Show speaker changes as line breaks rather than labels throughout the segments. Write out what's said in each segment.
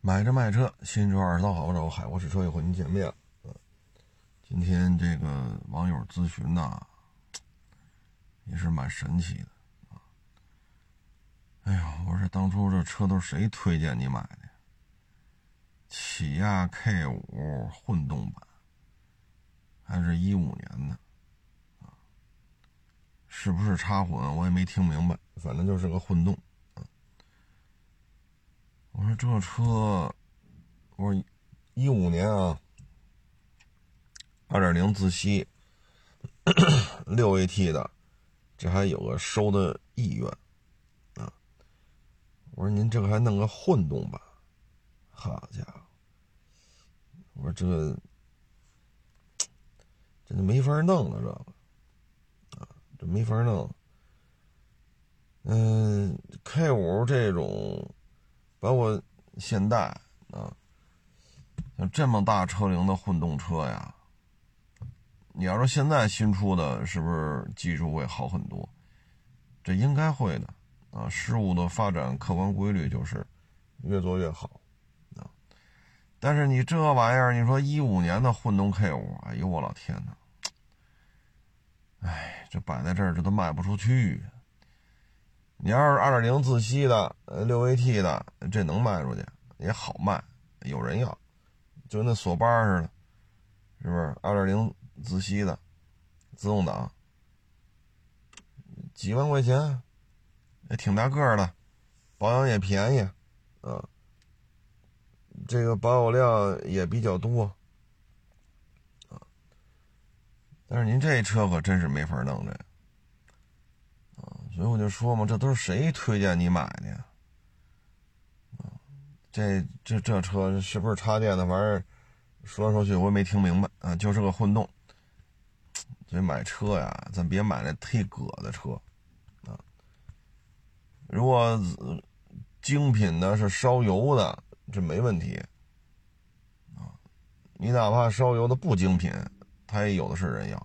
买车卖车，新车二手好找，海沃试车又和您见面了。今天这个网友咨询呐，也是蛮神奇的啊。哎呀，我说当初这车都是谁推荐你买的？起亚 K 五混动版，还是一五年的啊？是不是插混？我也没听明白，反正就是个混动。我说这车，我说一五年啊，二点零自吸，六 AT 的，这还有个收的意愿啊。我说您这个还弄个混动版，好家伙！我说这这就没法弄了，这个啊，这没法弄。嗯，K 五这种。包括现代啊，像这么大车龄的混动车呀，你要说现在新出的，是不是技术会好很多？这应该会的啊。事物的发展客观规律就是越做越好啊。但是你这玩意儿，你说一五年的混动 K 五，哎呦我老天呐，哎，这摆在这儿，这都卖不出去。你要是二点零自吸的，呃，六 AT 的，这能卖出去，也好卖，有人要，就跟那索八似的，是不是？二点零自吸的，自动挡，几万块钱，也挺大个的，保养也便宜，啊，这个保有量也比较多，啊，但是您这车可真是没法弄这。所以我就说嘛，这都是谁推荐你买的？呀？这这这车是不是插电的玩意儿？说来说去我也没听明白啊，就是个混动。所以买车呀，咱别买那忒葛的车啊。如果精品的是烧油的，这没问题啊。你哪怕烧油的不精品，它也有的是人要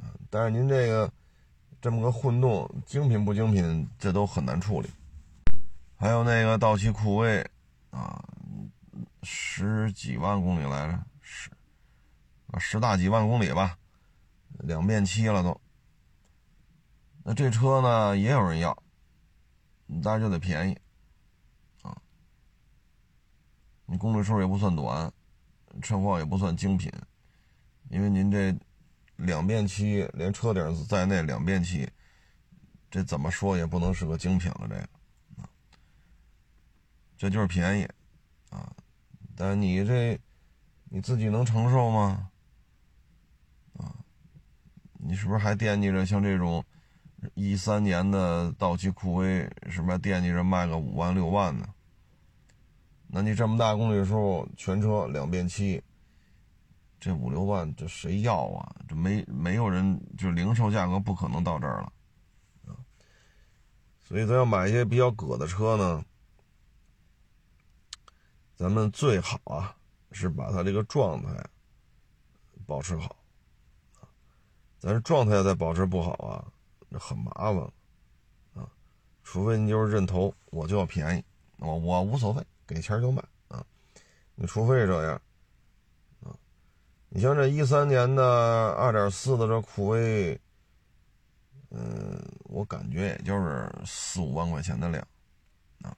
啊。但是您这个。这么个混动，精品不精品，这都很难处理。还有那个道奇酷威，啊，十几万公里来着，十十大几万公里吧，两变漆了都。那这车呢也有人要，但是就得便宜，啊，你公里数也不算短，车况也不算精品，因为您这。两遍漆，连车顶在内两遍漆，这怎么说也不能是个精品了，这个，这就是便宜啊，但你这你自己能承受吗？啊，你是不是还惦记着像这种一三年的道奇酷威，是不是惦记着卖个五万六万呢？那你这么大公里数，全车两遍漆。这五六万，这谁要啊？这没没有人，就零售价格不可能到这儿了，啊！所以咱要买一些比较葛的车呢，咱们最好啊是把它这个状态保持好，啊，咱状态再保持不好啊，那很麻烦，啊！除非你就是认头，我就要便宜，我我无所谓，给钱就卖啊！你除非这样。你像这一三年的二点四的这酷威，嗯，我感觉也就是四五万块钱的量，啊，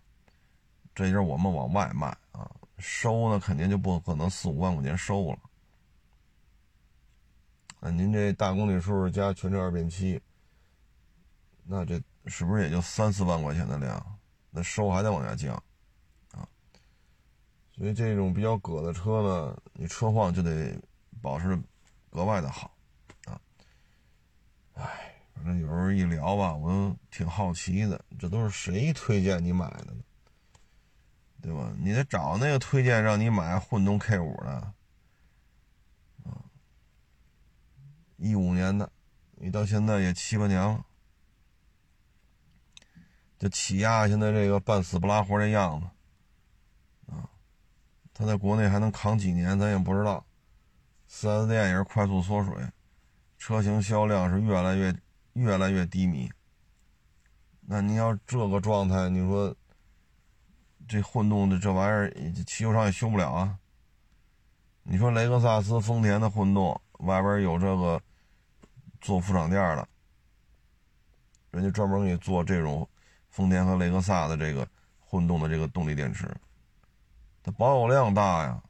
这就是我们往外卖啊，收呢肯定就不可能四五万块钱收了，啊，您这大公里数加全车二变七，那这是不是也就三四万块钱的量？那收还得往下降，啊，所以这种比较葛的车呢，你车况就得。保持格外的好，啊，哎，反正有时候一聊吧，我都挺好奇的，这都是谁推荐你买的呢？对吧？你得找那个推荐让你买混动 K 五的，啊，一五年的，你到现在也七八年了，这起亚现在这个半死不拉活的样子，啊，他在国内还能扛几年，咱也不知道。4S 店也是快速缩水，车型销量是越来越越来越低迷。那你要这个状态，你说这混动的这玩意儿，汽修厂也修不了啊。你说雷克萨斯、丰田的混动外边有这个做副厂店的，人家专门给你做这种丰田和雷克萨的这个混动的这个动力电池，它保有量大呀，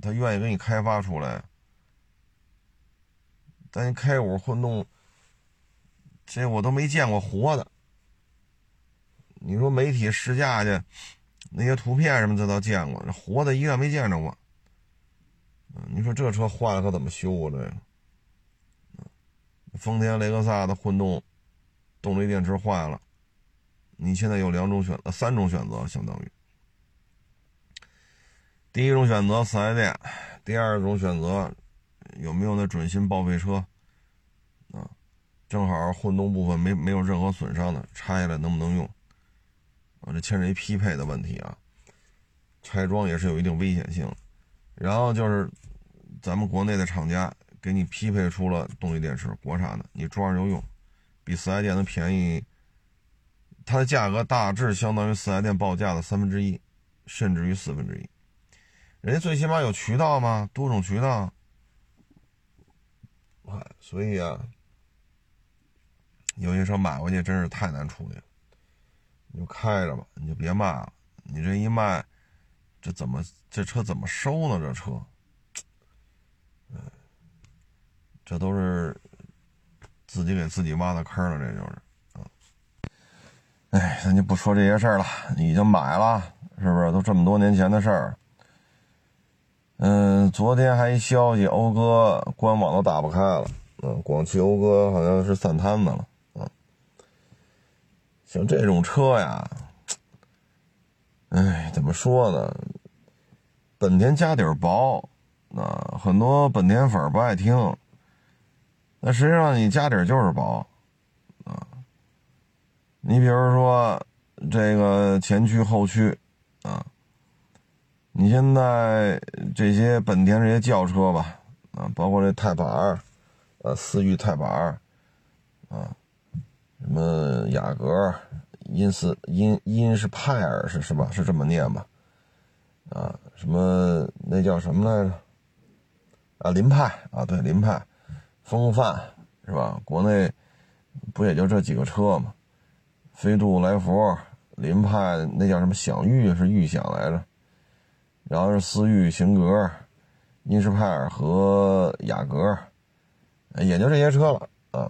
他愿意给你开发出来。但你 K 五混动，这我都没见过活的。你说媒体试驾去，那些图片什么这倒见过，活的一个没见着过。你说这车坏了可怎么修啊？这个，丰田雷克萨的混动动力电池坏了，你现在有两种选择，三种选择相当于。第一种选择四 S 店，第二种选择。有没有那准新报废车？啊，正好混动部分没没有任何损伤的，拆下来能不能用？啊，这牵扯一匹配的问题啊，拆装也是有一定危险性。然后就是咱们国内的厂家给你匹配出了动力电池，国产的，你装上就用，比四 S 店的便宜，它的价格大致相当于四 S 店报价的三分之一，甚至于四分之一。人家最起码有渠道嘛，多种渠道。所以啊，有些车买回去真是太难处理了。你就开着吧，你就别卖了。你这一卖，这怎么这车怎么收呢？这车，这都是自己给自己挖的坑了。这就是，哎，咱就不说这些事儿了。已经买了，是不是？都这么多年前的事儿。嗯，昨天还一消息，讴歌官网都打不开了。嗯，广汽讴歌好像是散摊子了。嗯，像这种车呀，哎，怎么说呢？本田家底儿薄，啊，很多本田粉不爱听。那实际上你家底儿就是薄，啊，你比如说这个前驱后驱，啊。你现在这些本田这些轿车吧，啊，包括这泰帕二，呃，思域泰帕二，啊，什么雅阁，英斯英英是派尔是是吧？是这么念吧？啊，什么那叫什么来着？啊，凌派啊，对，凌派，风范是吧？国内不也就这几个车吗？飞度、来福、凌派，那叫什么享域是预享来着？然后是思域、型格、英仕派尔和雅阁，也就这些车了啊。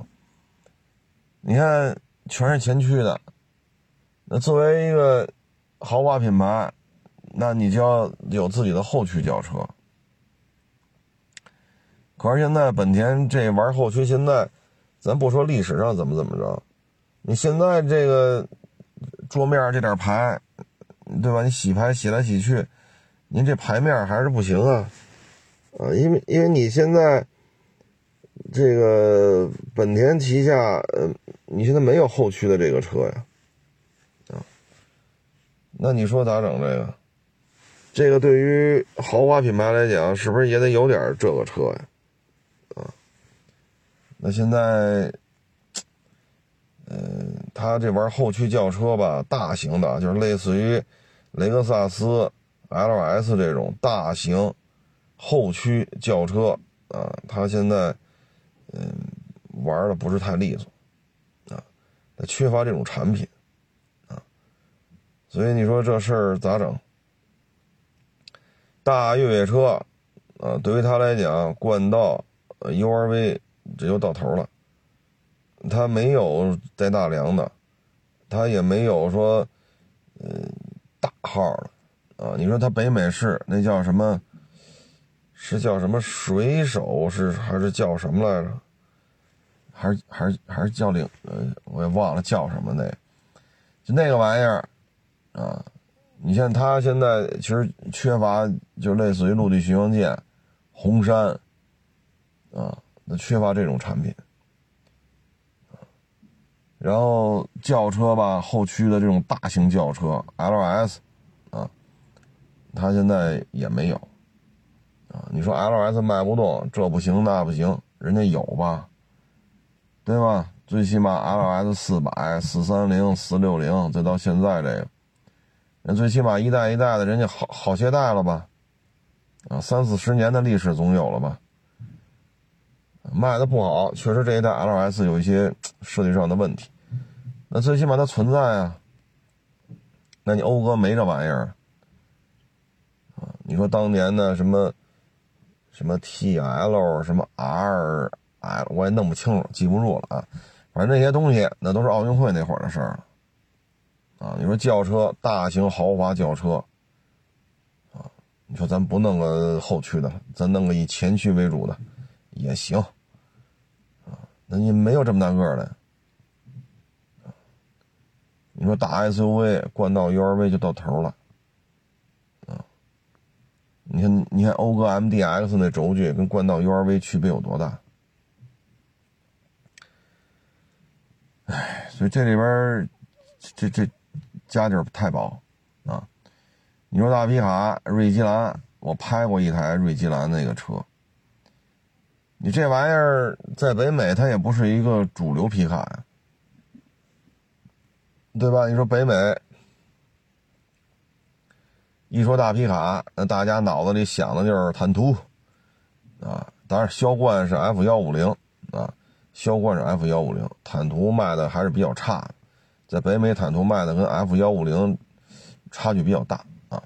你看，全是前驱的。那作为一个豪华品牌，那你就要有自己的后驱轿车。可是现在本田这玩后驱，现在咱不说历史上怎么怎么着，你现在这个桌面这点牌，对吧？你洗牌洗来洗去。您这牌面还是不行啊，啊，因为因为你现在这个本田旗下，呃，你现在没有后驱的这个车呀，啊，那你说咋整这个？这个对于豪华品牌来讲，是不是也得有点这个车呀？啊，那现在，嗯，他这玩后驱轿车吧，大型的，就是类似于雷克萨斯。L S 这种大型后驱轿车啊，它现在嗯玩的不是太利索啊，它缺乏这种产品啊，所以你说这事儿咋整？大越野车啊，对于他来讲，冠道、U R V 这就到头了，它没有带大梁的，它也没有说嗯大号的。啊，你说他北美是那叫什么？是叫什么水手？是还是叫什么来着？还是还是还是叫领？呃，我也忘了叫什么那，就那个玩意儿啊！你像他现在其实缺乏，就类似于陆地巡洋舰、红山啊，那缺乏这种产品。然后轿车吧，后驱的这种大型轿车 LS。他现在也没有，啊，你说 L S 卖不动，这不行那不行，人家有吧，对吧？最起码 L S 四百、四三零、四六零，再到现在这个，那最起码一代一代的，人家好好些代了吧？啊，三四十年的历史总有了吧？卖的不好，确实这一代 LS 有一些设计上的问题。那最起码它存在啊。那你讴歌没这玩意儿啊？你说当年的什么什么 TL 什么 RL，我也弄不清楚，记不住了啊。反正那些东西，那都是奥运会那会儿的事儿了。啊，你说轿车，大型豪华轿车，啊，你说咱不弄个后驱的，咱弄个以前驱为主的也行，啊，那你没有这么大个的，你说大 SUV 冠道 URV 就到头了，你看你看讴歌 MDX 那轴距跟冠道 URV 区别有多大？哎，所以这里边这这。家底儿太薄，啊！你说大皮卡瑞吉兰，我拍过一台瑞吉兰那个车。你这玩意儿在北美它也不是一个主流皮卡呀，对吧？你说北美一说大皮卡，那大家脑子里想的就是坦途，啊，当然销冠是 F 幺五零啊，销冠是 F 幺五零，坦途卖的还是比较差。在北美，坦途卖的跟 F 幺五零差距比较大啊。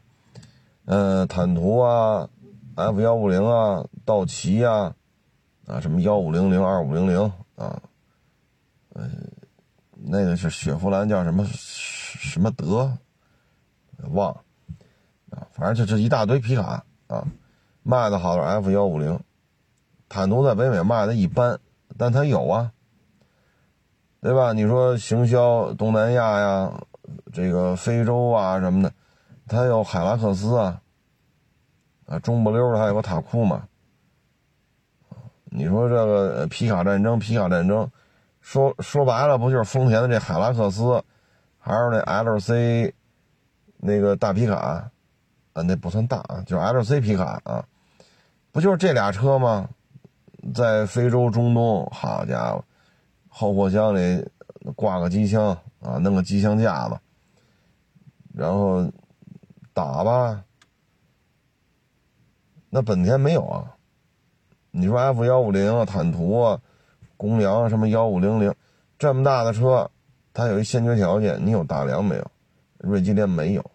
嗯，坦途啊，F 幺五零啊，道奇呀，啊，什么幺五零零、二五零零啊，嗯，那个是雪佛兰叫什么什么德，忘了反正就这一大堆皮卡啊，卖的好的 F 幺五零，坦途在北美卖的一般，但它有啊。对吧？你说行销东南亚呀，这个非洲啊什么的，它有海拉克斯啊，啊中不溜的还有个塔库嘛。你说这个皮卡战争，皮卡战争，说说白了不就是丰田的这海拉克斯，还是那 LC 那个大皮卡啊？那不算大啊，就是 LC 皮卡啊，不就是这俩车吗？在非洲、中东，好家伙！后货箱里挂个机枪啊，弄个机枪架子，然后打吧。那本田没有啊？你说 F 幺五零啊、坦途啊、公羊什么幺五零零，这么大的车，它有一先决条件，你有大梁没有？锐基连没有。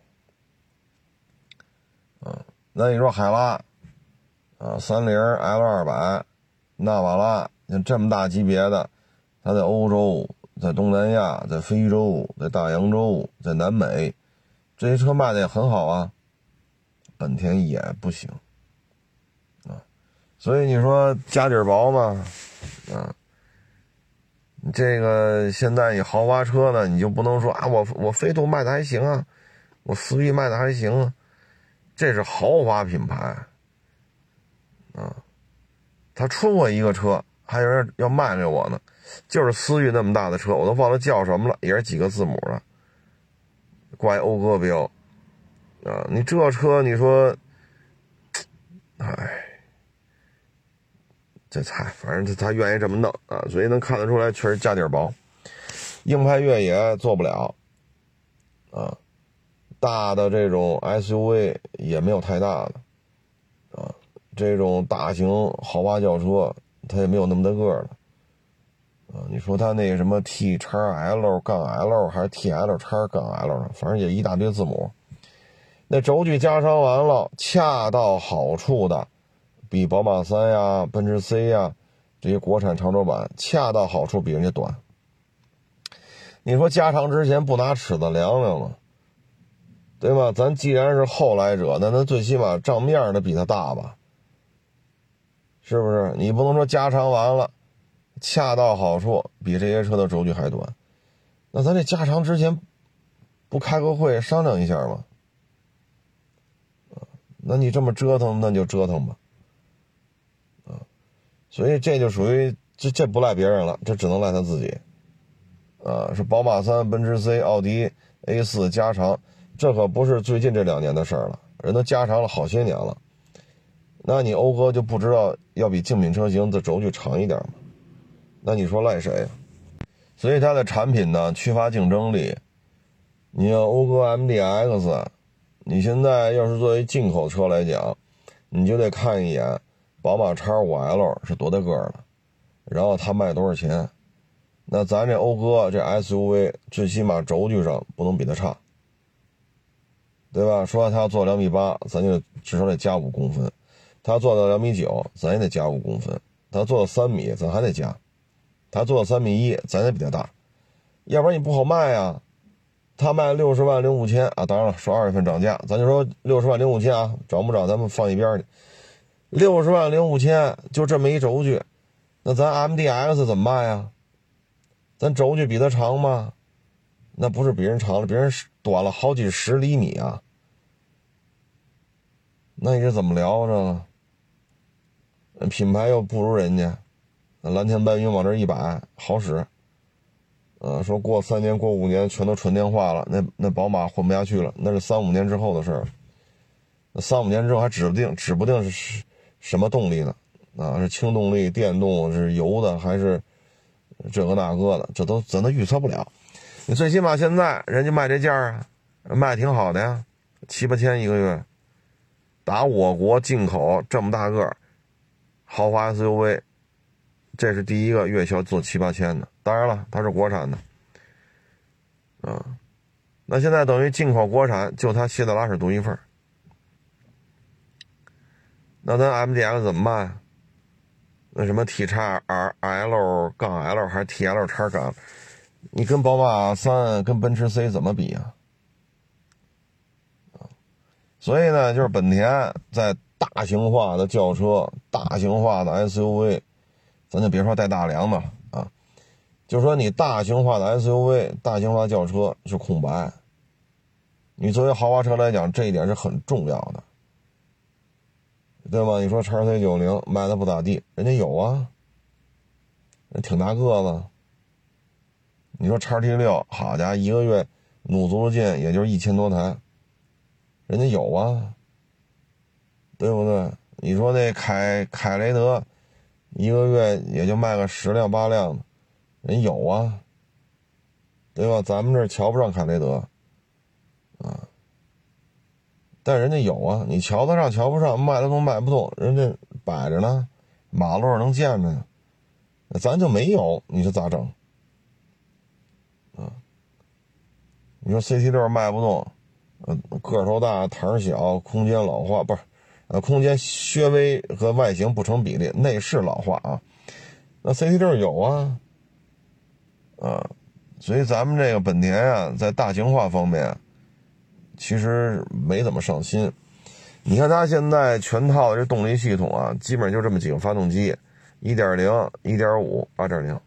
那你说海拉啊、三菱 L 二百、纳瓦拉，像这么大级别的。它在欧洲，在东南亚，在非洲，在大洋洲，在南美，这些车卖的也很好啊。本田也不行啊，所以你说家底儿薄嘛，啊，这个现在你豪华车呢，你就不能说啊，我我飞度卖的还行啊，我思域卖的还行啊，这是豪华品牌啊，他出过一个车，还有人要卖给我呢。就是思域那么大的车，我都忘了叫什么了，也是几个字母的，挂一讴歌标，啊，你这车你说，哎，这菜，反正他他愿意这么弄啊，所以能看得出来，确实家底薄，硬派越野做不了，啊，大的这种 SUV 也没有太大的，啊，这种大型豪华轿车它也没有那么大个的。啊，你说它那什么 T 叉 L 杠 L 还是 T L 叉杠 L 反正也一大堆字母。那轴距加长完了，恰到好处的，比宝马三呀、奔驰 C 呀这些国产长轴版恰到好处比人家短。你说加长之前不拿尺子量量吗？对吧？咱既然是后来者，那咱最起码账面的比他大吧？是不是？你不能说加长完了。恰到好处，比这些车的轴距还短，那咱这加长之前不开个会商量一下吗？那你这么折腾，那就折腾吧，啊，所以这就属于这这不赖别人了，这只能赖他自己，啊，是宝马三、奔驰 C、奥迪 A 四加长，这可不是最近这两年的事儿了，人都加长了好些年了，那你讴歌就不知道要比竞品车型的轴距长一点吗？那你说赖谁？所以它的产品呢缺乏竞争力，你像讴歌 MDX，你现在要是作为进口车来讲，你就得看一眼宝马 X5L 是多大个的，然后它卖多少钱。那咱这讴歌这 SUV 最起码轴距上不能比它差，对吧？说他要做两米八，咱就至少得加五公分；他做到两米九，咱也得加五公分；他做到三米，咱还得加；他做到三米一，咱也比他大，要不然你不好卖呀。他卖六十万零五千啊，当然了，说二月份涨价，咱就说六十万零五千啊，涨不涨咱们放一边去。六十万零五千就这么一轴距，那咱 MDX 怎么卖呀？咱轴距比它长吗？那不是比人长了，别人是短了好几十厘米啊。那你是怎么聊着？品牌又不如人家，那蓝天白云往这一摆，好使。呃，说过三年过五年全都纯电化了，那那宝马混不下去了，那是三五年之后的事儿。那三五年之后还指不定指不定是什么动力呢？啊，是轻动力、电动，是油的还是这个那个的？这都咱都预测不了。你最起码现在人家卖这价啊，卖挺好的呀，七八千一个月，打我国进口这么大个豪华 SUV。这是第一个月销做七八千的，当然了，它是国产的，啊，那现在等于进口国产就它希特拉式独一份那咱 MDX 怎么卖？那什么 T 叉 R L 杠 L 还是 T L 叉杠？你跟宝马三跟奔驰 C 怎么比啊？所以呢，就是本田在大型化的轿车、大型化的 SUV。咱就别说带大梁的啊，就说你大型化的 SUV、大型化轿车是空白。你作为豪华车来讲，这一点是很重要的，对吧？你说叉 C 九零卖的不咋地，人家有啊，人挺大个子。你说叉 T 六，好家伙，一个月努足了劲，也就一千多台，人家有啊，对不对？你说那凯凯雷德。一个月也就卖个十辆八辆的，人有啊，对吧？咱们这瞧不上凯雷德，啊，但人家有啊，你瞧得上瞧不上，卖得动卖不动，人家摆着呢，马路上能见着，那咱就没有，你说咋整？你说 CT 六卖不动，呃，个头大，儿小，空间老化，不是？呃，空间略微和外形不成比例，内饰老化啊。那 CT 六有啊，啊，所以咱们这个本田啊，在大型化方面，其实没怎么上心。你看它现在全套的这动力系统啊，基本就这么几个发动机：一点零、一点五、二点零，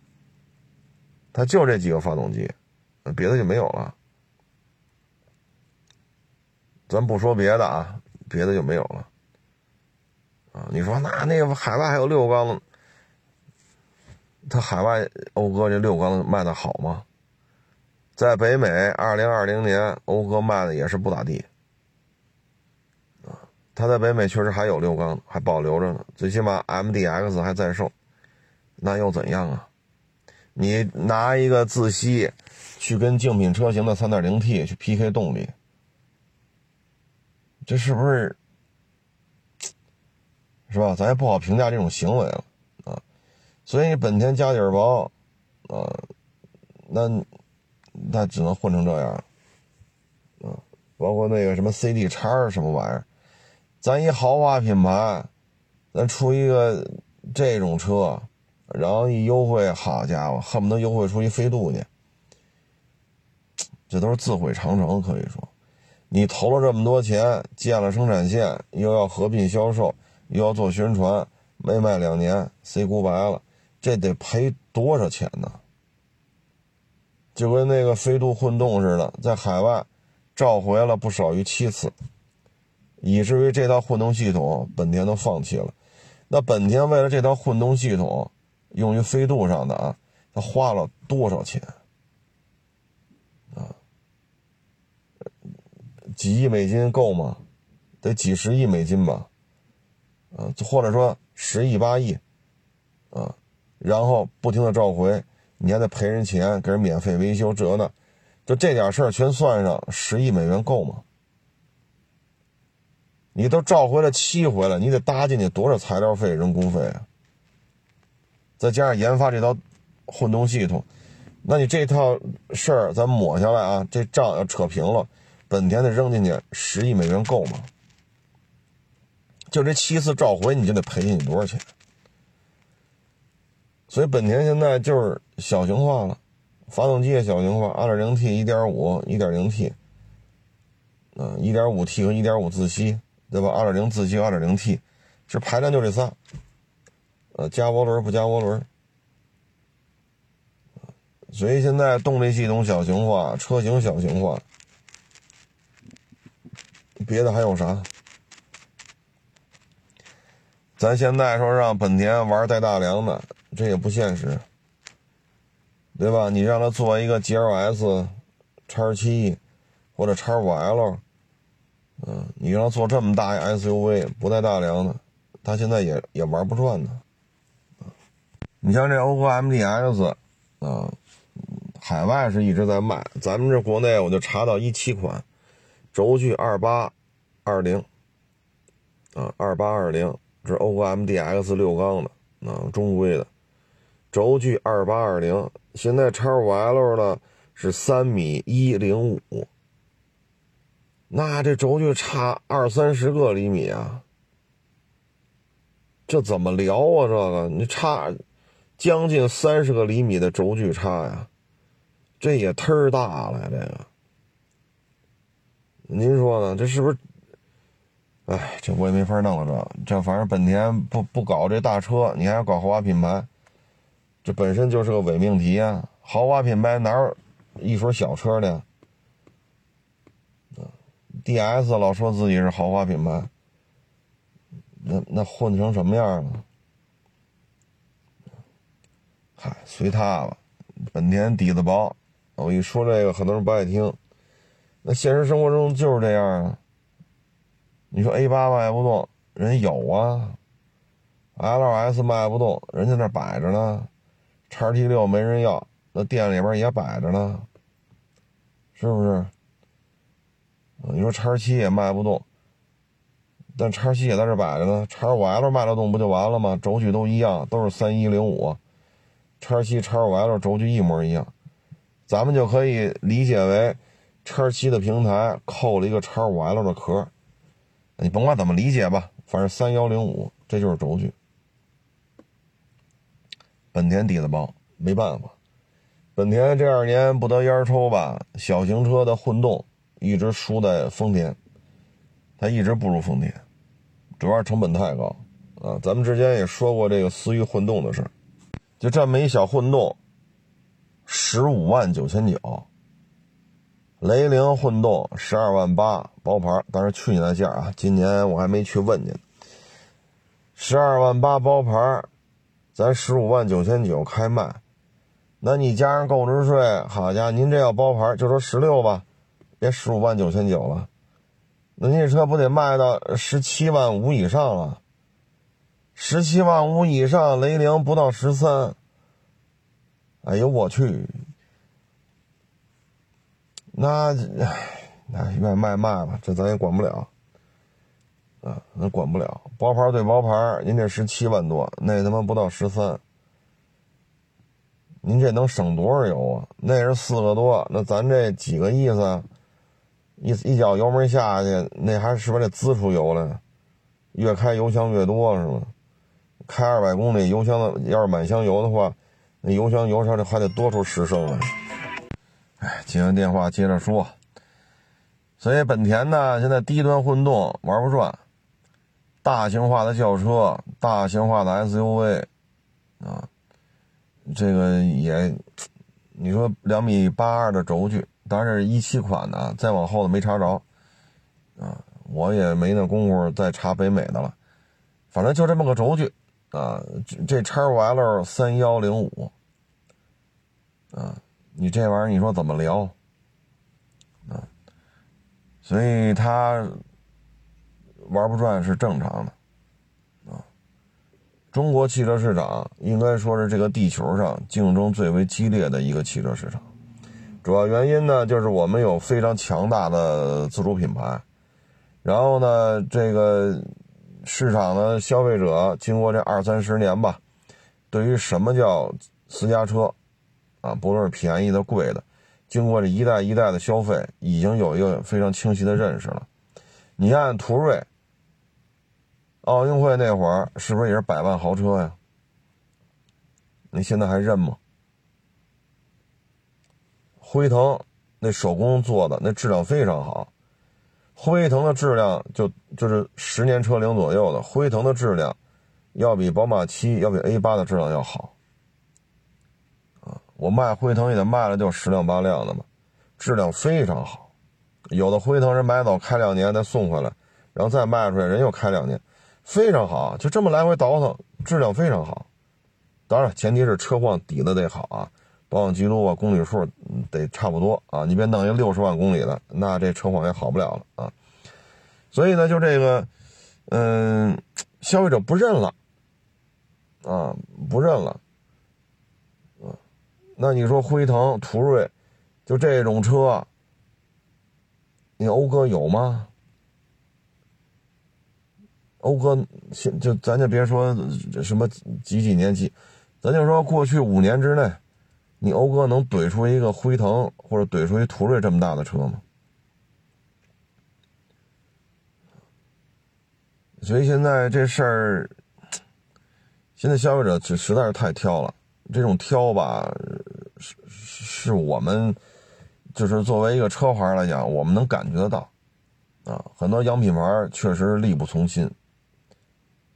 它就这几个发动机，别的就没有了。咱不说别的啊，别的就没有了。啊，你说那那个海外还有六缸的，它海外讴歌这六缸卖的好吗？在北美，二零二零年讴歌卖的也是不咋地。啊，它在北美确实还有六缸，还保留着呢，最起码 MDX 还在售，那又怎样啊？你拿一个自吸去跟竞品车型的三点零 T 去 PK 动力，这是不是？是吧？咱也不好评价这种行为了啊，所以本田家底儿薄啊，那那只能混成这样啊。包括那个什么 CD 叉什么玩意儿，咱一豪华品牌，咱出一个这种车，然后一优惠，好家伙，恨不得优惠出一飞度去，这都是自毁长城。可以说，你投了这么多钱，建了生产线，又要合并销售。又要做宣传，没卖两年，say goodbye 了，这得赔多少钱呢？就跟那个飞度混动似的，在海外召回了不少于七次，以至于这套混动系统本田都放弃了。那本田为了这套混动系统用于飞度上的啊，他花了多少钱？几亿美金够吗？得几十亿美金吧。啊，或者说十亿八亿，啊，然后不停的召回，你还得赔人钱，给人免费维修，这那，就这点事儿全算上，十亿美元够吗？你都召回了七回了，你得搭进去多少材料费、人工费啊？再加上研发这套混动系统，那你这套事儿咱抹下来啊，这账要扯平了，本田得扔进去十亿美元够吗？就这七次召回，你就得赔进去多少钱？所以本田现在就是小型化了，发动机也小型化，2.0T、1.5、1.0T，嗯，1.5T 和1.5自吸。对吧？二点零自吸，二点零 T，其实排量就这仨，呃，加涡轮不加涡轮，所以现在动力系统小型化，车型小型化，别的还有啥？咱现在说让本田玩带大梁的，这也不现实，对吧？你让他做一个 GLS 叉七或者叉五 L。嗯，你让他做这么大一 SUV 不带大梁的，他现在也也玩不转呢。你像这讴歌 MDX 啊，海外是一直在卖，咱们这国内我就查到一七款，轴距二八二零啊，二八二零，这讴歌 MDX 六缸的啊，中规的，轴距二八二零，现在叉五 L 呢是三米一零五。那这轴距差二三十个厘米啊，这怎么聊啊？这个你差将近三十个厘米的轴距差呀，这也忒大了。这个，您说呢？这是不是？哎，这我也没法弄了。这这反正本田不不搞这大车，你还要搞豪华品牌，这本身就是个伪命题啊！豪华品牌哪有一说小车的？D.S. 老说自己是豪华品牌，那那混成什么样了？嗨，随他吧。本田底子薄，我一说这个，很多人不爱听。那现实生活中就是这样啊。你说 A 八卖不动，人有啊；L.S. 卖不动，人家那摆着呢。叉 T 六没人要，那店里边也摆着呢，是不是？你说叉七也卖不动，但叉七也在这摆着呢。叉五 L 卖得动不就完了吗？轴距都一样，都是三一零五。叉七、叉五 L 轴距一模一样，咱们就可以理解为叉七的平台扣了一个叉五 L 的壳。你甭管怎么理解吧，反正三幺零五这就是轴距。本田底子薄，没办法。本田这二年不得烟抽吧？小型车的混动。一直输在丰田，它一直不如丰田，主要是成本太高啊。咱们之前也说过这个思域混动的事就这么一小混动，十五万九千九，雷凌混动十二万八包牌，但是去年的价啊，今年我还没去问去。十二万八包牌，咱十五万九千九开卖，那你加上购置税，好家伙，您这要包牌，就说十六吧。别十五万九千九了，那你这车不得卖到十七万五以上了？十七万五以上，雷凌不到十三。哎呦我去！那那愿卖卖吧，这咱也管不了。啊，那管不了。包牌对包牌，您这十七万多，那他妈不到十三。您这能省多少油啊？那是四个多，那咱这几个意思？一一脚油门下去，那还是不是得滋出油来？越开油箱越多是吗？开二百公里，油箱要是满箱油的话，那油箱油上还得多出十升来。哎，接完电话接着说。所以本田呢，现在低端混动玩不转，大型化的轿车、大型化的 SUV 啊，这个也，你说两米八二的轴距。当然是一七款的，再往后的没查着，啊，我也没那功夫再查北美的了。反正就这么个轴距，啊，这这叉五 L 三幺零五，啊，你这玩意儿你说怎么聊？啊，所以他玩不转是正常的，啊，中国汽车市场应该说是这个地球上竞争最为激烈的一个汽车市场。主要原因呢，就是我们有非常强大的自主品牌，然后呢，这个市场的消费者经过这二三十年吧，对于什么叫私家车，啊，不论是便宜的、贵的，经过这一代一代的消费，已经有一个非常清晰的认识了。你按途锐，奥运会那会儿是不是也是百万豪车呀？你现在还认吗？辉腾那手工做的那质量非常好，辉腾的质量就就是十年车龄左右的辉腾的质量，要比宝马七要比 A 八的质量要好。我卖辉腾也得卖了就十辆八辆的嘛，质量非常好。有的辉腾人买走开两年再送回来，然后再卖出来人又开两年，非常好，就这么来回倒腾，质量非常好。当然前提是车况底子得好啊。保养记录啊，公里数得差不多啊，你别弄一六十万公里的，那这车况也好不了了啊。所以呢，就这个，嗯，消费者不认了啊，不认了。那你说辉腾、途锐，就这种车，你讴歌有吗？讴歌现就咱就别说什么几几年几，咱就说过去五年之内。你讴歌能怼出一个辉腾或者怼出一途锐这么大的车吗？所以现在这事儿，现在消费者实实在是太挑了。这种挑吧，是是我们就是作为一个车牌来讲，我们能感觉得到啊。很多洋品牌确实力不从心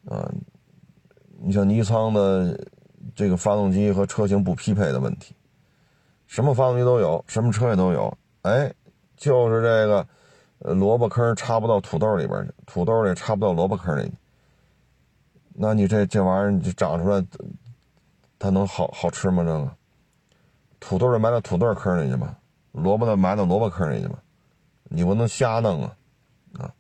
啊。你像尼桑的。这个发动机和车型不匹配的问题，什么发动机都有，什么车也都有。哎，就是这个，萝卜坑插不到土豆里边去，土豆里插不到萝卜坑里。那你这这玩意儿就长出来，它能好好吃吗？这个土豆的埋到土豆坑里去吗？萝卜的埋到萝卜坑里去吗？你不能瞎弄啊！啊，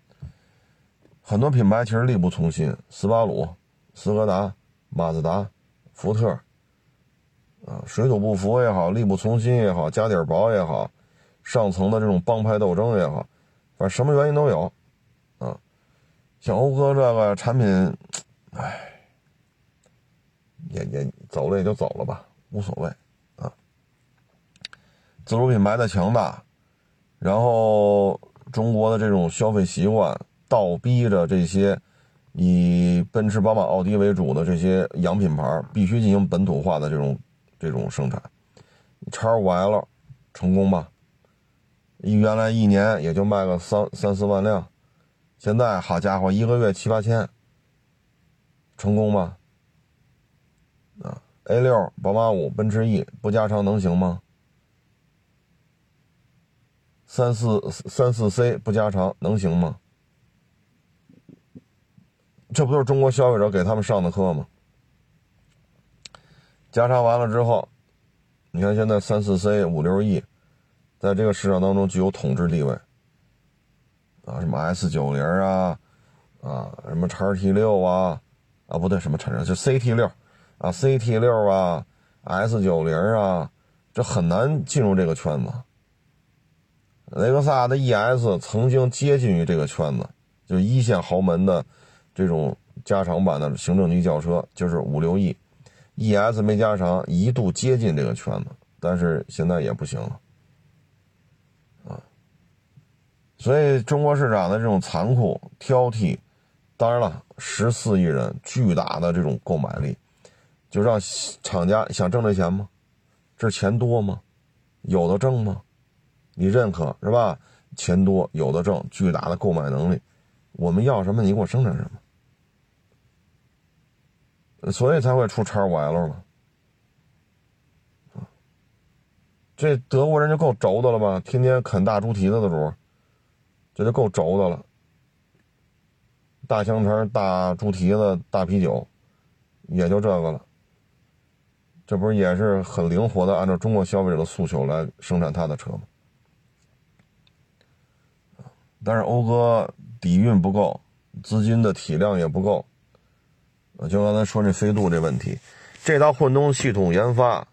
很多品牌其实力不从心，斯巴鲁、斯柯达、马自达。福特，啊，水土不服也好，力不从心也好，家底儿薄也好，上层的这种帮派斗争也好，反正什么原因都有，啊，像讴歌这个产品，唉，也也走了也就走了吧，无所谓，啊，自主品牌的强大，然后中国的这种消费习惯倒逼着这些。以奔驰、宝马、奥迪为主的这些洋品牌必须进行本土化的这种这种生产。叉五 L 成功吧？一原来一年也就卖个三三四万辆，现在好家伙，一个月七八千，成功吗？，A 六、宝马五、奔驰 E 不加长能行吗？三四三四 C 不加长能行吗？这不就是中国消费者给他们上的课吗？加长完了之后，你看现在三四 C、五六 E，在这个市场当中具有统治地位。啊，什么 S 九零啊，啊，什么叉 T 六啊，啊，不对，什么叉就 CT 六，啊，CT 六啊，S 九零啊，这很难进入这个圈子。雷克萨的 ES 曾经接近于这个圈子，就一线豪门的。这种加长版的行政级轿车就是五六亿，ES 没加长，一度接近这个圈子，但是现在也不行了，啊，所以中国市场的这种残酷挑剔，当然了，十四亿人巨大的这种购买力，就让厂家想挣这钱吗？这钱多吗？有的挣吗？你认可是吧？钱多有的挣，巨大的购买能力，我们要什么你给我生产什么。所以才会出叉五 L 嘛，这德国人就够轴的了吧？天天啃大猪蹄子的主，这就够轴的了。大香肠、大猪蹄子、大啤酒，也就这个了。这不是也是很灵活的，按照中国消费者的诉求来生产他的车吗？但是讴歌底蕴不够，资金的体量也不够。就刚才说那飞度这问题，这套混动系统研发，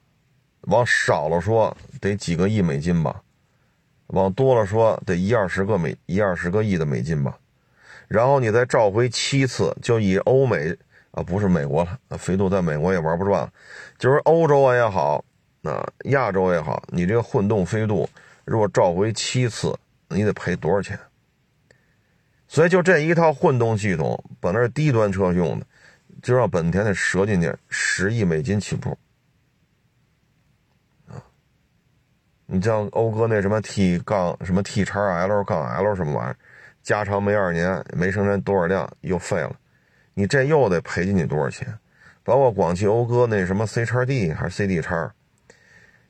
往少了说得几个亿美金吧，往多了说得一二十个美一二十个亿的美金吧。然后你再召回七次，就以欧美啊不是美国了，飞度在美国也玩不转了，就是欧洲也好，啊亚洲也好，你这个混动飞度如果召回七次，你得赔多少钱？所以就这一套混动系统，本来是低端车用的，就让本田得折进去十亿美金起步。啊，你像讴歌那什么 T 杠什么 T 叉 L 杠 L 什么玩意儿？加长没二年，没生产多少辆又废了，你这又得赔进去多少钱？包括广汽讴歌那什么 C 叉 D 还是 CD 叉，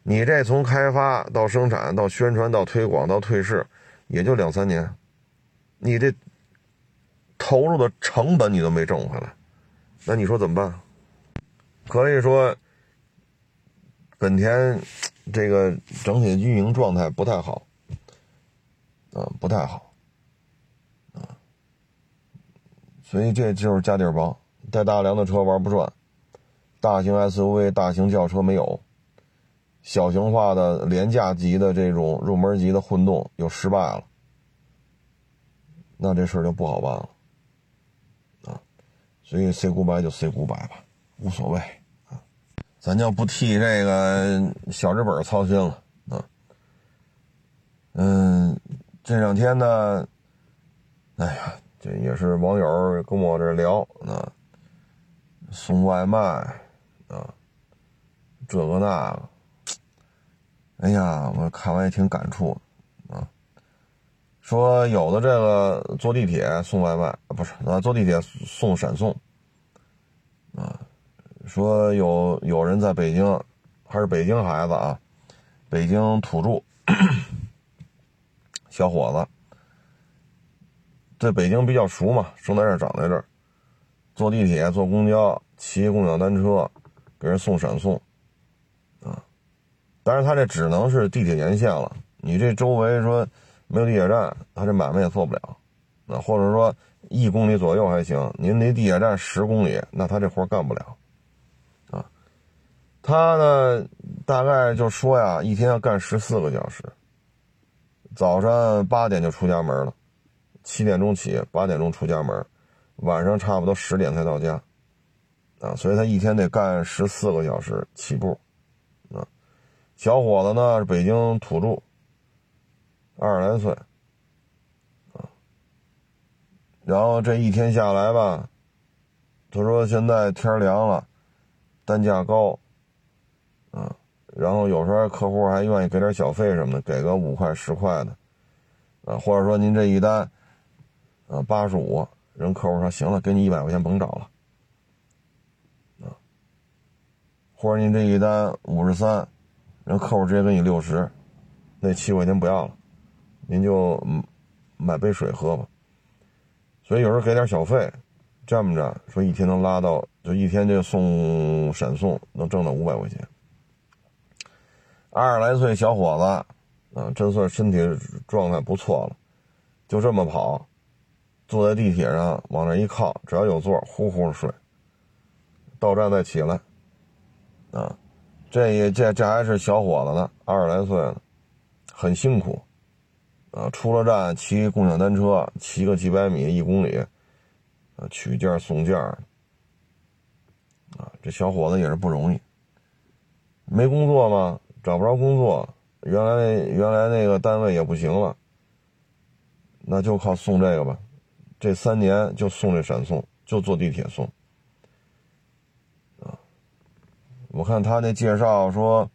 你这从开发到生产到宣传到推广到退市，也就两三年，你这投入的成本你都没挣回来，那你说怎么办？可以说，本田这个整体的运营状态不太好，啊，不太好。啊所以这就是家底儿薄，带大梁的车玩不转，大型 SUV、大型轿车没有，小型化的廉价级的这种入门级的混动又失败了，那这事儿就不好办了，啊，所以 say goodbye 就 say goodbye 吧，无所谓啊，咱就不替这个小日本操心了啊，嗯，这两天呢，哎呀。这也是网友跟我这聊啊，送外卖，这个那个，哎呀，我看完也挺感触啊。说有的这个坐地铁送外卖，不是啊，坐地铁送闪送啊。说有有人在北京，还是北京孩子啊，北京土著 小伙子。在北京比较熟嘛，生在这，长在这，坐地铁、坐公交、骑共享单车，给人送闪送，但是他这只能是地铁沿线了，你这周围说没有地铁站，他这买卖也做不了，那或者说一公里左右还行，您离地铁站十公里，那他这活干不了，啊，他呢大概就说呀，一天要干十四个小时，早上八点就出家门了。七点钟起，八点钟出家门，晚上差不多十点才到家，啊，所以他一天得干十四个小时起步，小伙子呢是北京土著，二十来岁，啊，然后这一天下来吧，他说现在天凉了，单价高，啊，然后有时候客户还愿意给点小费什么的，给个五块十块的，啊，或者说您这一单。啊，八十五，人客户说行了，给你一百块钱甭找了，啊，或者您这一单五十三，人客户直接给你六十，那七块钱不要了，您就买杯水喝吧。所以有时候给点小费，这么着说一天能拉到，就一天就送闪送能挣到五百块钱。二十来岁小伙子，啊，真算身体状态不错了，就这么跑。坐在地铁上，往那一靠，只要有座，呼呼睡。到站再起来，啊，这也这这还是小伙子呢，二十来岁了，很辛苦，啊，出了站骑共享单车，骑个几百米一公里，啊，取件送件，啊，这小伙子也是不容易。没工作吗？找不着工作，原来原来那个单位也不行了，那就靠送这个吧。这三年就送这闪送，就坐地铁送，啊，我看他那介绍说，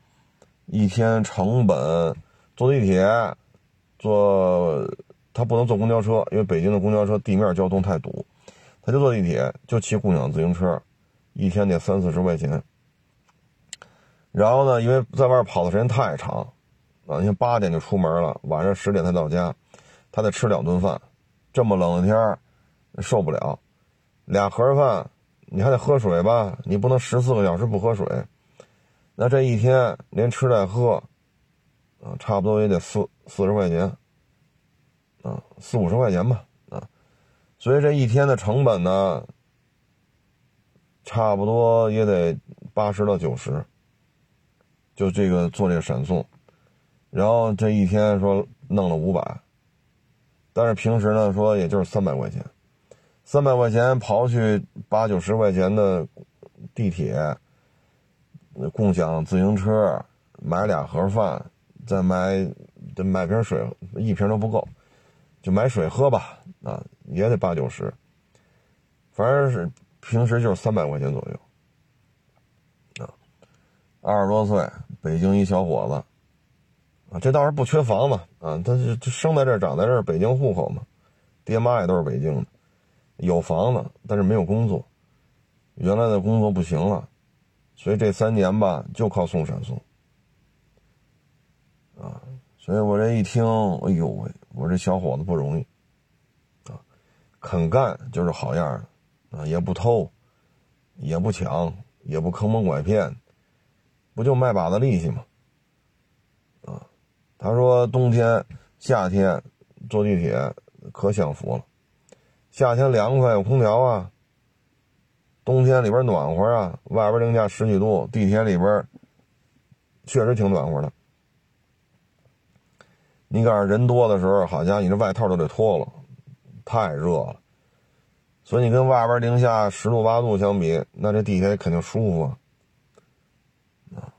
一天成本坐地铁，坐他不能坐公交车，因为北京的公交车地面交通太堵，他就坐地铁，就骑共享自行车，一天得三四十块钱。然后呢，因为在外跑的时间太长，啊，你看八点就出门了，晚上十点才到家，他得吃两顿饭。这么冷的天受不了，俩盒饭，你还得喝水吧？你不能十四个小时不喝水，那这一天连吃带喝，啊，差不多也得四四十块钱，啊，四五十块钱吧，啊，所以这一天的成本呢，差不多也得八十到九十，就这个做这个闪送，然后这一天说弄了五百，但是平时呢说也就是三百块钱，三百块钱刨去八九十块钱的地铁、共享自行车，买俩盒饭，再买得买瓶水，一瓶都不够，就买水喝吧，啊，也得八九十，反正是平时就是三百块钱左右。啊二十多岁，北京一小伙子，啊，这倒是不缺房子啊，他是生在这儿，长在这儿，北京户口嘛，爹妈也都是北京的，有房子，但是没有工作，原来的工作不行了，所以这三年吧，就靠送闪送，啊，所以我这一听，哎呦喂，我这小伙子不容易，啊，肯干就是好样的，啊，也不偷，也不抢，也不坑蒙拐骗。不就卖把子力气吗？啊，他说冬天、夏天坐地铁可享福了。夏天凉快有空调啊，冬天里边暖和啊，外边零下十几度，地铁里边确实挺暖和的。你赶上人多的时候，好家伙，你这外套都得脱了，太热了。所以你跟外边零下十度八度相比，那这地铁肯定舒服啊。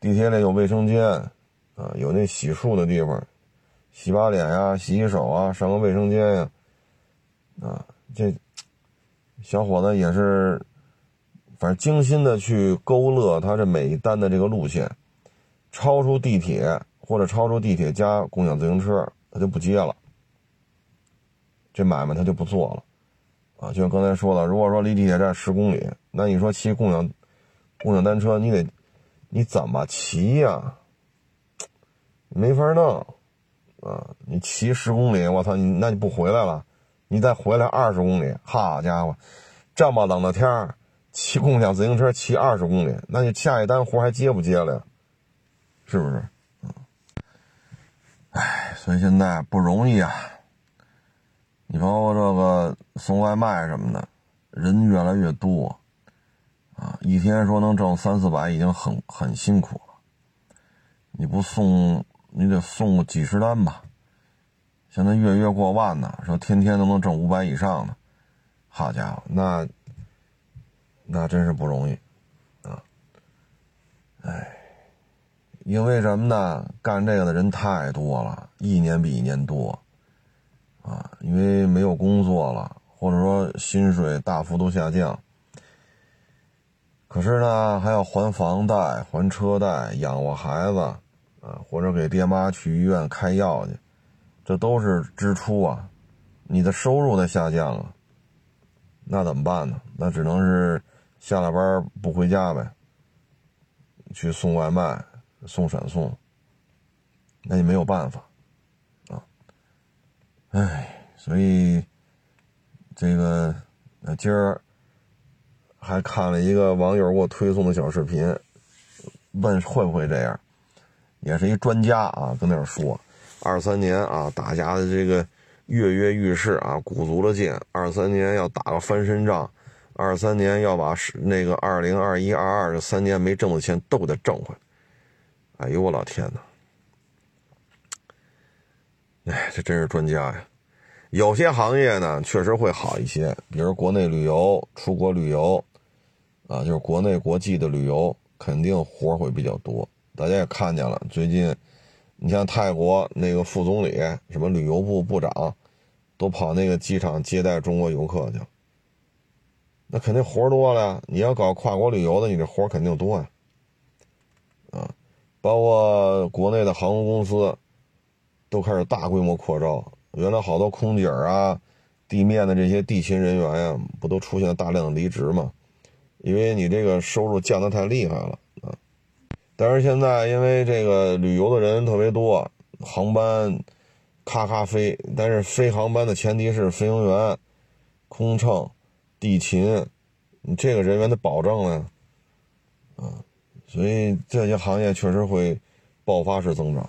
地铁里有卫生间，啊，有那洗漱的地方，洗把脸呀，洗洗手啊，上个卫生间呀，啊，这小伙子也是，反正精心的去勾勒他这每一单的这个路线，超出地铁或者超出地铁加共享自行车，他就不接了，这买卖他就不做了，啊，就像刚才说的，如果说离地铁站十公里，那你说骑共享共享单车，你得。你怎么骑呀？没法弄啊！你骑十公里，我操你，那你不回来了？你再回来二十公里，好家伙，这么冷的天儿，骑共享自行车骑二十公里，那你下一单活还接不接了呀？是不是？嗯。哎，所以现在不容易啊！你包括这个送外卖什么的，人越来越多。啊，一天说能挣三四百已经很很辛苦了，你不送，你得送个几十单吧。现在月月过万呢，说天天都能挣五百以上的，好家伙，那那真是不容易啊！哎，因为什么呢？干这个的人太多了，一年比一年多啊，因为没有工作了，或者说薪水大幅度下降。可是呢，还要还房贷、还车贷、养活孩子，啊，或者给爹妈去医院开药去，这都是支出啊。你的收入在下降啊，那怎么办呢？那只能是下了班不回家呗，去送外卖、送闪送，那也没有办法啊。唉，所以这个那今儿。还看了一个网友给我推送的小视频，问会不会这样，也是一专家啊，跟那儿说，二三年啊，大家的这个跃跃欲试啊，鼓足了劲，二三年要打个翻身仗，二三年要把是那个二零二一二二这三年没挣的钱都得挣回来。哎呦我老天哪！哎，这真是专家呀。有些行业呢，确实会好一些，比如国内旅游、出国旅游。啊，就是国内国际的旅游肯定活会比较多。大家也看见了，最近你像泰国那个副总理、什么旅游部部长，都跑那个机场接待中国游客去。那肯定活多了。你要搞跨国旅游的，你这活肯定多呀。啊，包括国内的航空公司都开始大规模扩招。原来好多空姐啊、地面的这些地勤人员呀，不都出现了大量的离职吗？因为你这个收入降得太厉害了！但是现在因为这个旅游的人特别多，航班咔咔飞，但是飞航班的前提是飞行员、空乘、地勤，你这个人员的保证呢？啊，所以这些行业确实会爆发式增长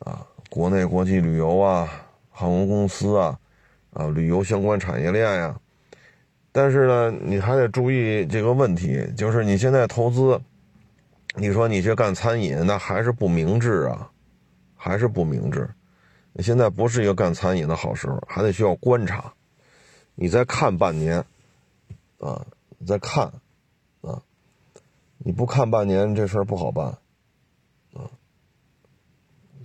啊！国内国际旅游啊，航空公司啊，啊，旅游相关产业链呀。但是呢，你还得注意这个问题，就是你现在投资，你说你去干餐饮，那还是不明智啊，还是不明智。现在不是一个干餐饮的好时候，还得需要观察。你再看半年，啊，你再看，啊，你不看半年，这事儿不好办，啊。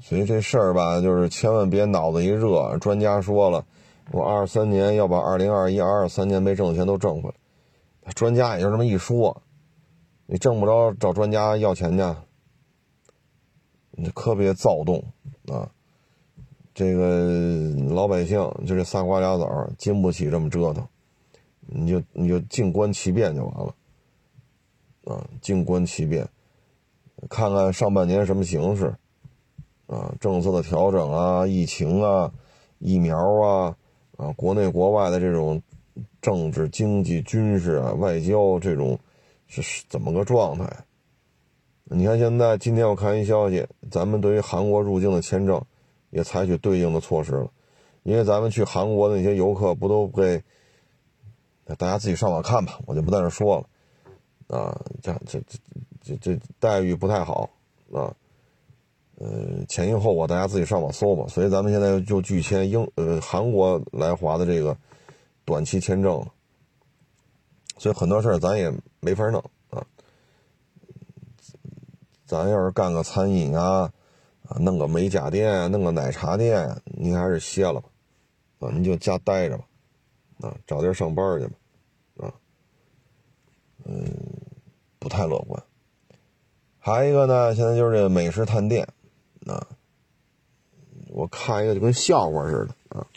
所以这事儿吧，就是千万别脑子一热。专家说了，我二三年要把二零二一、二二三年没挣的钱都挣回来。专家也就这么一说。你挣不着，找专家要钱去，你特别躁动啊！这个老百姓就这仨瓜俩枣，经不起这么折腾，你就你就静观其变就完了啊！静观其变，看看上半年什么形势啊？政策的调整啊，疫情啊，疫苗啊，啊，国内国外的这种政治、经济、军事啊，外交这种。是怎么个状态？你看现在，今天我看一消息，咱们对于韩国入境的签证也采取对应的措施了，因为咱们去韩国的那些游客不都被大家自己上网看吧，我就不在这说了啊，这这这这这待遇不太好啊，呃，前因后果大家自己上网搜吧。所以咱们现在就拒签英呃韩国来华的这个短期签证。所以很多事儿咱也没法弄啊，咱要是干个餐饮啊，啊，弄个美甲店，弄个奶茶店，您还是歇了吧，啊，您就家待着吧，啊，找地儿上班去吧，啊，嗯，不太乐观。还有一个呢，现在就是这美食探店，啊，我看一个就跟笑话似的啊，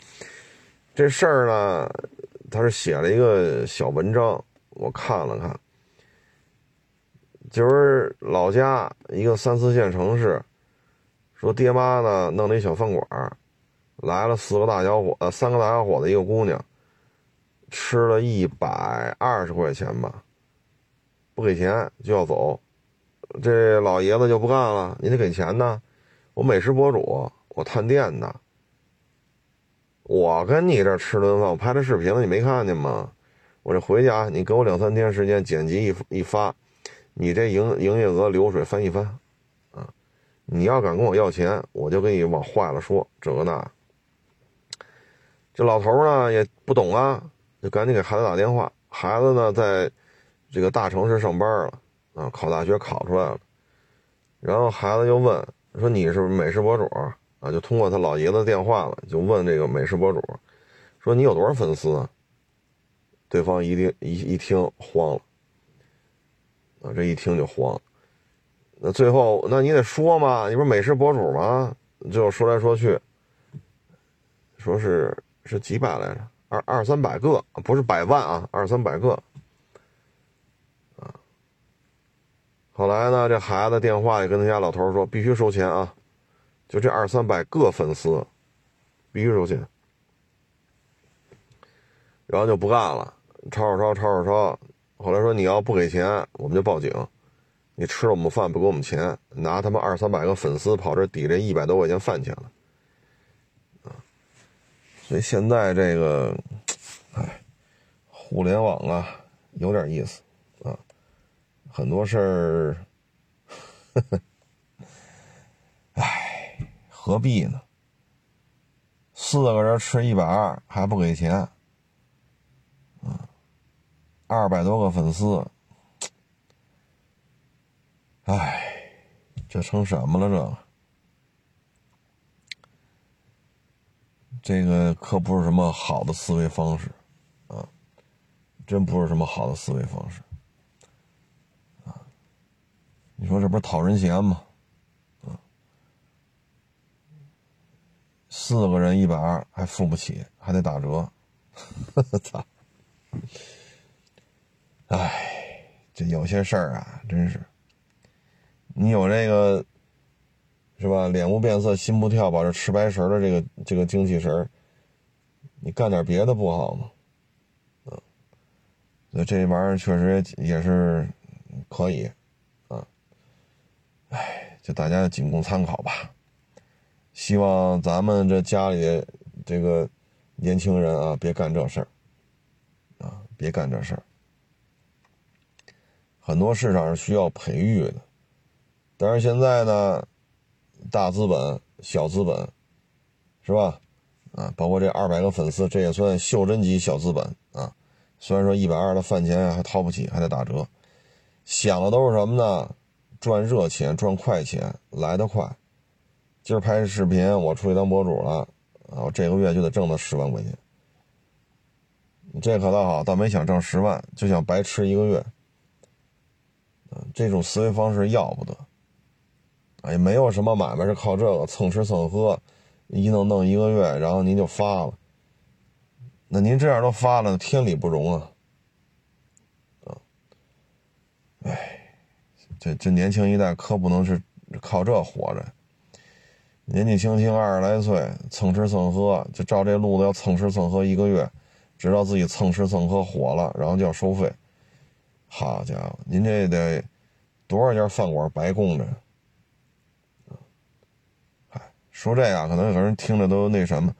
这事儿呢，他是写了一个小文章。我看了看，就是老家一个三四线城市，说爹妈呢弄了一小饭馆，来了四个大小伙，呃，三个大小伙子一个姑娘，吃了一百二十块钱吧，不给钱就要走，这老爷子就不干了，你得给钱呢，我美食博主，我探店的，我跟你这吃顿饭，我拍的视频了，你没看见吗？我这回家，你给我两三天时间剪辑一一发，你这营营业额流水翻一翻，啊，你要敢跟我要钱，我就给你往坏了说这个那。这老头呢也不懂啊，就赶紧给孩子打电话。孩子呢在这个大城市上班了，啊，考大学考出来了。然后孩子就问说：“你是美食博主啊？”就通过他老爷子电话了，就问这个美食博主说：“你有多少粉丝啊？”对方一定一一听慌了，啊，这一听就慌。那最后，那你得说嘛，你不是美食博主吗？最后说来说去，说是是几百来着，二二三百个，不是百万啊，二三百个。啊，后来呢，这孩子电话里跟他家老头说，必须收钱啊，就这二三百个粉丝，必须收钱，然后就不干了。吵吵吵吵吵吵，后来说你要不给钱，我们就报警。你吃了我们饭不给我们钱，拿他妈二三百个粉丝跑这抵这一百多块钱饭钱了，啊！所以现在这个，哎，互联网啊，有点意思啊，很多事儿，哎，何必呢？四个人吃一百二还不给钱。二百多个粉丝，哎，这成什么了？这，这个可不是什么好的思维方式啊！真不是什么好的思维方式啊！你说这不是讨人嫌吗？啊，四个人一百二还付不起，还得打折，操！唉，这有些事儿啊，真是，你有这个，是吧？脸无变色，心不跳，把这吃白食的这个这个精气神你干点别的不好吗？嗯，所以这玩意儿确实也是可以，啊，唉，就大家仅供参考吧。希望咱们这家里这个年轻人啊，别干这事儿，啊，别干这事儿。很多市场是需要培育的，但是现在呢，大资本、小资本，是吧？啊，包括这二百个粉丝，这也算袖珍级小资本啊。虽然说一百二的饭钱还掏不起，还得打折，想的都是什么呢？赚热钱，赚快钱，来得快。今儿拍视频，我出去当博主了，啊，我这个月就得挣到十万块钱。这可倒好，倒没想挣十万，就想白吃一个月。这种思维方式要不得。哎，没有什么买卖是靠这个蹭吃蹭喝，一弄弄一个月，然后您就发了。那您这样都发了，天理不容啊！啊，哎，这这年轻一代可不能是靠这活着。年纪轻轻二十来岁，蹭吃蹭喝，就照这路子要蹭吃蹭喝一个月。直到自己蹭吃蹭喝火了，然后就要收费。好家伙，您这得多少家饭馆白供着？嗨，说这个可能有人听着都那什么。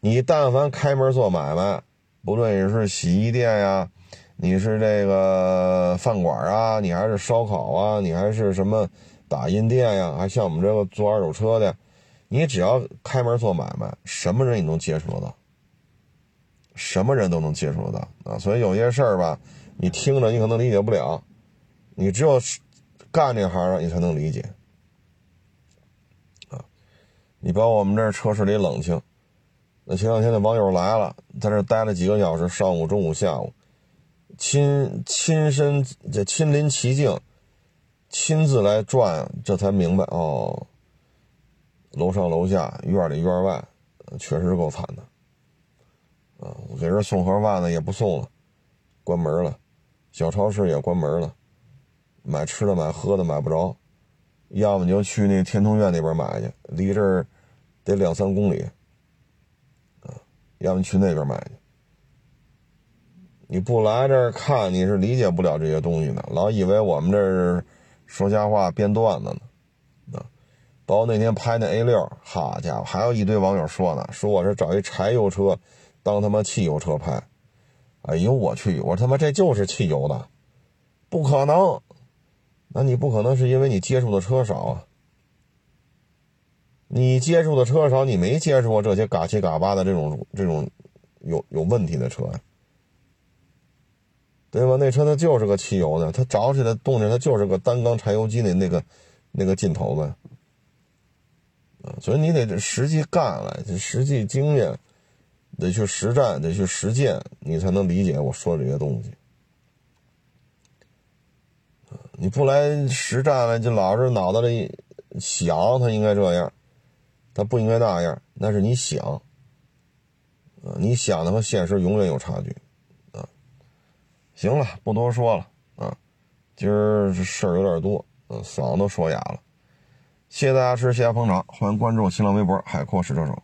你但凡开门做买卖，不论你是洗衣店呀，你是这个饭馆啊，你还是烧烤啊，你还是什么打印店呀，还像我们这个做二手车的，你只要开门做买卖，什么人你能接触得到？什么人都能接触得到啊，所以有些事儿吧，你听着你可能理解不了，你只有干这行的你才能理解啊。你包括我们这车室里冷清，那前两天那网友来了，在这待了几个小时，上午、中午、下午，亲亲身这亲临其境，亲自来转，这才明白哦，楼上楼下院里院外，确实够惨的。啊，给人送盒饭呢也不送了，关门了，小超市也关门了，买吃的买喝的买不着，要么你就去那天通苑那边买去，离这儿得两三公里，啊，要么去那边买去。你不来这儿看，你是理解不了这些东西的，老以为我们这儿说瞎话编段子呢，啊，包括那天拍那 A 六，好家伙，还有一堆网友说呢，说我是找一柴油车。当他妈汽油车拍，哎呦我去！我他妈这就是汽油的，不可能。那你不可能是因为你接触的车少啊？你接触的车少，你没接触过这些嘎七嘎八的这种这种有有问题的车呀，对吧？那车它就是个汽油的，它着起来动静它就是个单缸柴油机的那个那个劲头子。所以你得实际干了，实际经验。得去实战，得去实践，你才能理解我说这些东西。你不来实战了，就老是脑子里想他应该这样，他不应该那样，那是你想。你想的和现实永远有差距。啊，行了，不多说了啊，今儿这事儿有点多，嗯，嗓子都说哑了。谢谢大家支持，谢谢捧场，欢迎关注新浪微博“海阔试车手”。